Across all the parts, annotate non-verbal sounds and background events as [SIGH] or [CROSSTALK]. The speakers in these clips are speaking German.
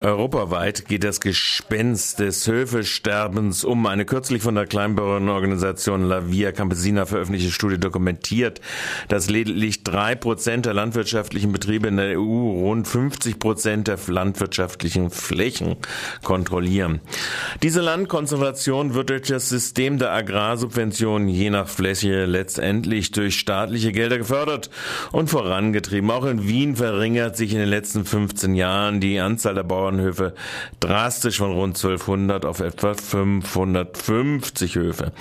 Europaweit geht das Gespenst des Höfesterbens um. Eine kürzlich von der Kleinbauernorganisation La Via Campesina veröffentlichte Studie dokumentiert, dass lediglich drei Prozent der landwirtschaftlichen Betriebe in der EU rund 50 Prozent der landwirtschaftlichen Flächen kontrollieren. Diese Landkonzentration wird durch das System der Agrarsubventionen je nach Fläche letztendlich durch staatliche Gelder gefördert und vorangetrieben. Auch in Wien verringert sich in den letzten 15 Jahren die Anzahl der Bauern Bauernhöfe drastisch von rund 1200 auf etwa 550 Höfe.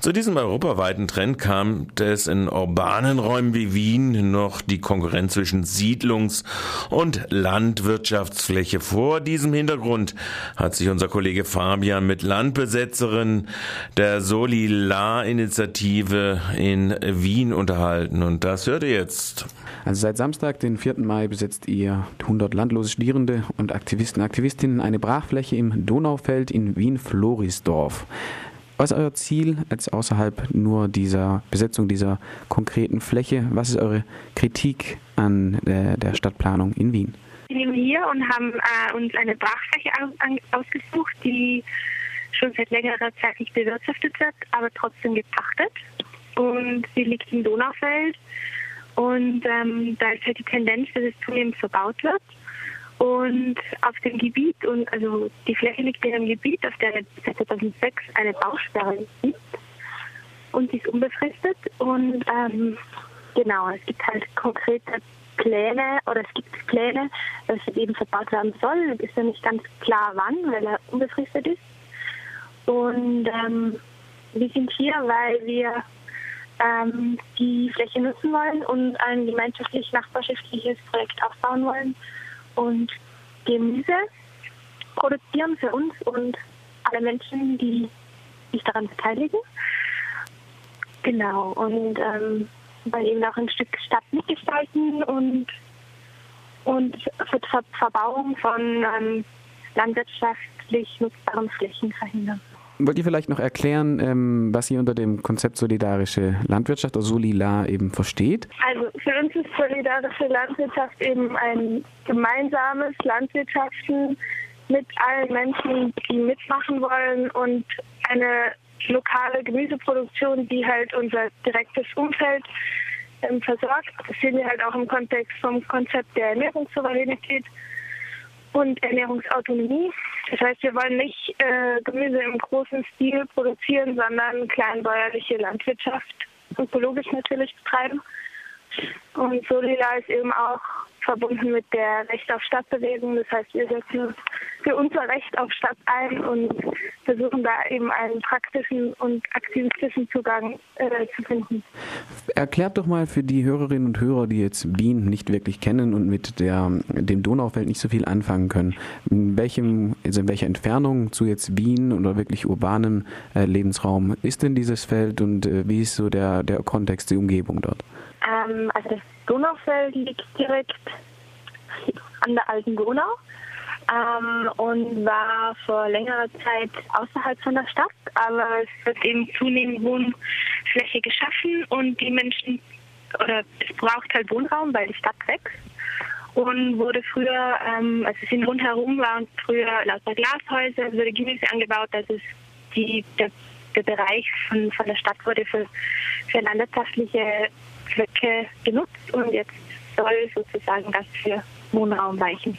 Zu diesem europaweiten Trend kam es in urbanen Räumen wie Wien noch die Konkurrenz zwischen Siedlungs- und Landwirtschaftsfläche. Vor diesem Hintergrund hat sich unser Kollege Fabian mit Landbesetzerin der Solilar-Initiative in Wien unterhalten. Und das hört ihr jetzt. Also seit Samstag, den 4. Mai, besetzt ihr 100 landlose Studierende und Aktivisten Aktivisten, Aktivistinnen eine Brachfläche im Donaufeld in Wien-Florisdorf. Was ist euer Ziel als außerhalb nur dieser Besetzung dieser konkreten Fläche? Was ist eure Kritik an der, der Stadtplanung in Wien? Wir sind hier und haben äh, uns eine Brachfläche ausgesucht, die schon seit längerer Zeit nicht bewirtschaftet wird, aber trotzdem gepachtet. Und sie liegt im Donaufeld. Und ähm, da ist halt die Tendenz, dass es zunehmend verbaut wird. Und auf dem Gebiet, und also die Fläche liegt in einem Gebiet, auf der seit 2006 eine Bausperre gibt. Und die ist unbefristet. Und ähm, genau, es gibt halt konkrete Pläne oder es gibt Pläne, dass es eben verbaut werden soll. Es ist ja nicht ganz klar wann, weil er unbefristet ist. Und ähm, wir sind hier, weil wir ähm, die Fläche nutzen wollen und ein gemeinschaftlich nachbarschaftliches Projekt aufbauen wollen und Gemüse produzieren für uns und alle Menschen, die sich daran beteiligen. Genau, und ähm, weil eben auch ein Stück Stadt mitgestalten und, und für Ver Verbauung von ähm, landwirtschaftlich nutzbaren Flächen verhindern. Wollt ihr vielleicht noch erklären, ähm, was ihr unter dem Konzept solidarische Landwirtschaft oder Solilar eben versteht? Also für uns ist solidarische Landwirtschaft eben ein gemeinsames Landwirtschaften mit allen Menschen, die mitmachen wollen und eine lokale Gemüseproduktion, die halt unser direktes Umfeld ähm, versorgt. Das sehen wir halt auch im Kontext vom Konzept der Ernährungssouveränität und Ernährungsautonomie. Das heißt, wir wollen nicht äh, Gemüse im großen Stil produzieren, sondern kleinbäuerliche Landwirtschaft, ökologisch natürlich betreiben. Und Solila ist eben auch verbunden mit der Recht auf Stadtbewegung. Das heißt, wir setzen für unser Recht auf Stadt ein und versuchen da eben einen praktischen und aktivistischen Zugang äh, zu finden. Erklärt doch mal für die Hörerinnen und Hörer, die jetzt Wien nicht wirklich kennen und mit der, dem Donaufeld nicht so viel anfangen können, in, welchem, also in welcher Entfernung zu jetzt Wien oder wirklich urbanem äh, Lebensraum ist denn dieses Feld und äh, wie ist so der, der Kontext, die Umgebung dort? Ähm, also das Donaufeld liegt direkt an der alten Donau ähm, und war vor längerer Zeit außerhalb von der Stadt, aber es wird eben zunehmend Wohnfläche geschaffen und die Menschen oder es braucht halt Wohnraum, weil die Stadt wächst und wurde früher, ähm, also es sind rundherum waren früher lauter Glashäuser, wurde Gemüse angebaut, es die, der, der Bereich von, von der Stadt wurde für, für landwirtschaftliche Zwecke genutzt und jetzt soll sozusagen das für Wohnraum weichen.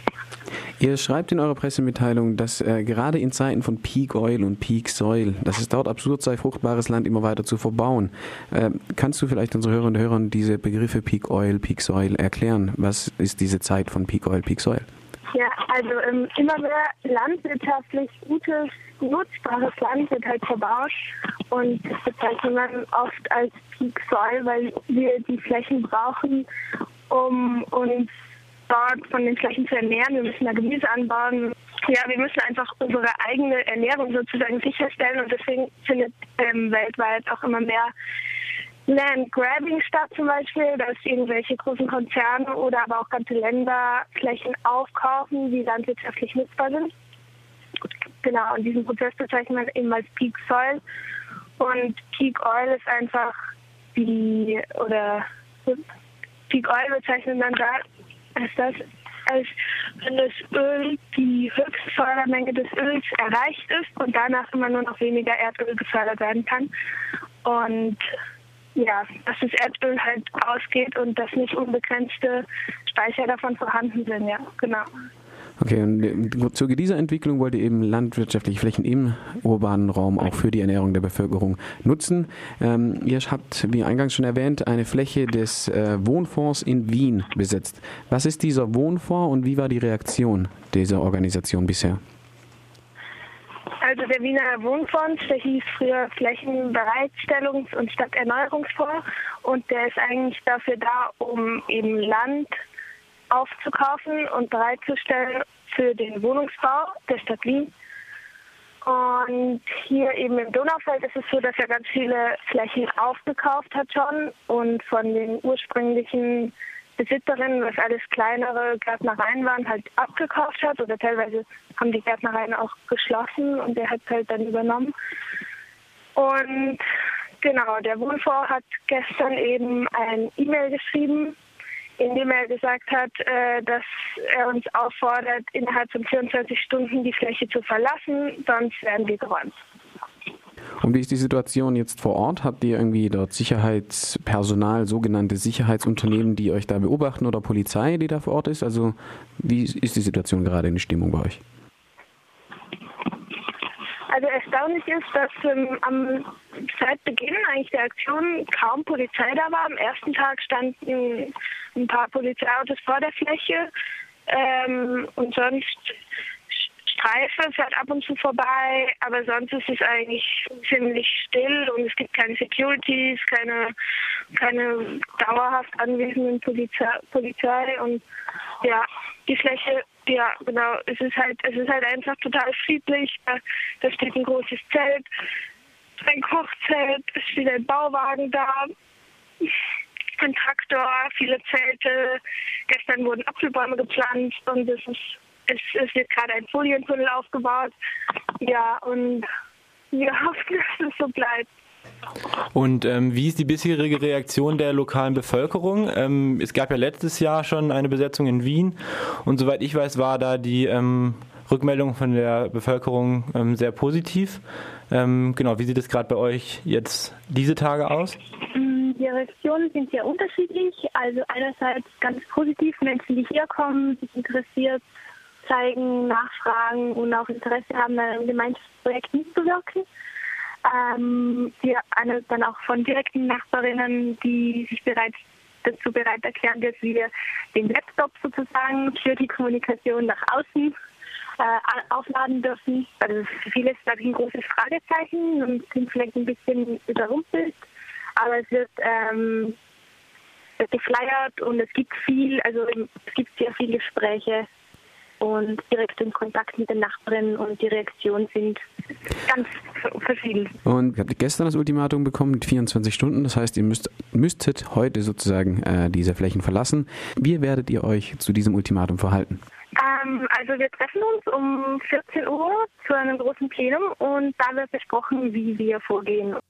Ihr schreibt in eurer Pressemitteilung, dass äh, gerade in Zeiten von Peak Oil und Peak Soil, dass es dort absurd sei, fruchtbares Land immer weiter zu verbauen. Äh, kannst du vielleicht unsere Hörerinnen und Hörern diese Begriffe Peak Oil, Peak Soil erklären? Was ist diese Zeit von Peak Oil, Peak Soil? Ja, also ähm, immer mehr landwirtschaftlich gutes, nutzbares Land wird halt verbaut und das bezeichnet man oft als Peak Soil, weil wir die Flächen brauchen, um uns dort von den Flächen zu ernähren. Wir müssen da Gemüse anbauen. Ja, wir müssen einfach unsere eigene Ernährung sozusagen sicherstellen und deswegen findet ähm, weltweit auch immer mehr Land-Grabbing statt zum Beispiel, dass irgendwelche großen Konzerne oder aber auch ganze Länder Flächen aufkaufen, die landwirtschaftlich nutzbar sind. Genau, und diesen Prozess bezeichnet man eben als Peak Soil. Und Peak Oil ist einfach die, oder Peak Oil bezeichnet man da, ist das als wenn das Öl die höchste Fördermenge des Öls erreicht ist und danach immer nur noch weniger Erdöl gefördert werden kann. Und ja, dass das Erdöl halt ausgeht und dass nicht unbegrenzte Speicher davon vorhanden sind, ja, genau. Okay, und im Zuge dieser Entwicklung wollt ihr eben landwirtschaftliche Flächen im urbanen Raum auch für die Ernährung der Bevölkerung nutzen. Ähm, ihr habt, wie eingangs schon erwähnt, eine Fläche des äh, Wohnfonds in Wien besetzt. Was ist dieser Wohnfonds und wie war die Reaktion dieser Organisation bisher? Also der Wiener Wohnfonds, der hieß früher Flächenbereitstellungs- und Stadterneuerungsfonds und der ist eigentlich dafür da, um eben Land aufzukaufen und bereitzustellen für den Wohnungsbau der Stadt Wien. Und hier eben im Donaufeld ist es so, dass er ganz viele Flächen aufgekauft hat schon und von den ursprünglichen Besitzerinnen, was alles kleinere Gärtnereien waren, halt abgekauft hat oder teilweise haben die Gärtnereien auch geschlossen und er hat halt dann übernommen. Und genau, der Wohnfonds hat gestern eben ein E-Mail geschrieben indem er gesagt hat, äh, dass er uns auffordert, innerhalb von 24 Stunden die Fläche zu verlassen, sonst werden wir geräumt. Und wie ist die Situation jetzt vor Ort? Habt ihr irgendwie dort Sicherheitspersonal, sogenannte Sicherheitsunternehmen, die euch da beobachten oder Polizei, die da vor Ort ist? Also wie ist die Situation gerade in der Stimmung bei euch? Also erstaunlich ist, dass ähm, am seit Beginn eigentlich der Aktion kaum Polizei da war. Am ersten Tag standen ein paar Polizeiautos vor der Fläche ähm, und sonst Streife fährt ab und zu vorbei, aber sonst ist es eigentlich ziemlich still und es gibt keine Securities, keine, keine dauerhaft anwesenden Polizei, Polizei und ja, die Fläche, ja genau, es ist halt, es ist halt einfach total friedlich. Da, steht ein großes Zelt, ein Kochzelt, es steht ein Bauwagen da, ein Traktor, viele Zelte. Gestern wurden Apfelbäume gepflanzt und es ist es, es wird gerade ein Folientunnel aufgebaut. Ja, und wir [LAUGHS] hoffen, dass es so bleibt. Und ähm, wie ist die bisherige Reaktion der lokalen Bevölkerung? Ähm, es gab ja letztes Jahr schon eine Besetzung in Wien und soweit ich weiß, war da die ähm, Rückmeldung von der Bevölkerung ähm, sehr positiv. Ähm, genau, wie sieht es gerade bei euch jetzt diese Tage aus? Mm, die Reaktionen sind sehr unterschiedlich. Also einerseits ganz positiv, Menschen, die hier kommen, sich interessiert zeigen, nachfragen und auch Interesse haben, an einem Gemeinschaftsprojekt mitzuwirken. Ähm, die eine, dann auch von direkten Nachbarinnen, die sich bereits dazu bereit erklären, dass wir den Laptop sozusagen für die Kommunikation nach außen äh, aufladen dürfen. Also für viele ist, glaube ich, ein großes Fragezeichen und sind vielleicht ein bisschen überrumpelt. Aber es wird ähm, gefleiert und es gibt viel, also es gibt sehr viele Gespräche und direkt in Kontakt mit den Nachbarinnen und die Reaktionen sind ganz verschieden. Und ihr habt gestern das Ultimatum bekommen mit 24 Stunden, das heißt, ihr müsst, müsstet heute sozusagen äh, diese Flächen verlassen. Wie werdet ihr euch zu diesem Ultimatum verhalten? Ähm, also wir treffen uns um 14 Uhr zu einem großen Plenum und da wird besprochen, wie wir vorgehen.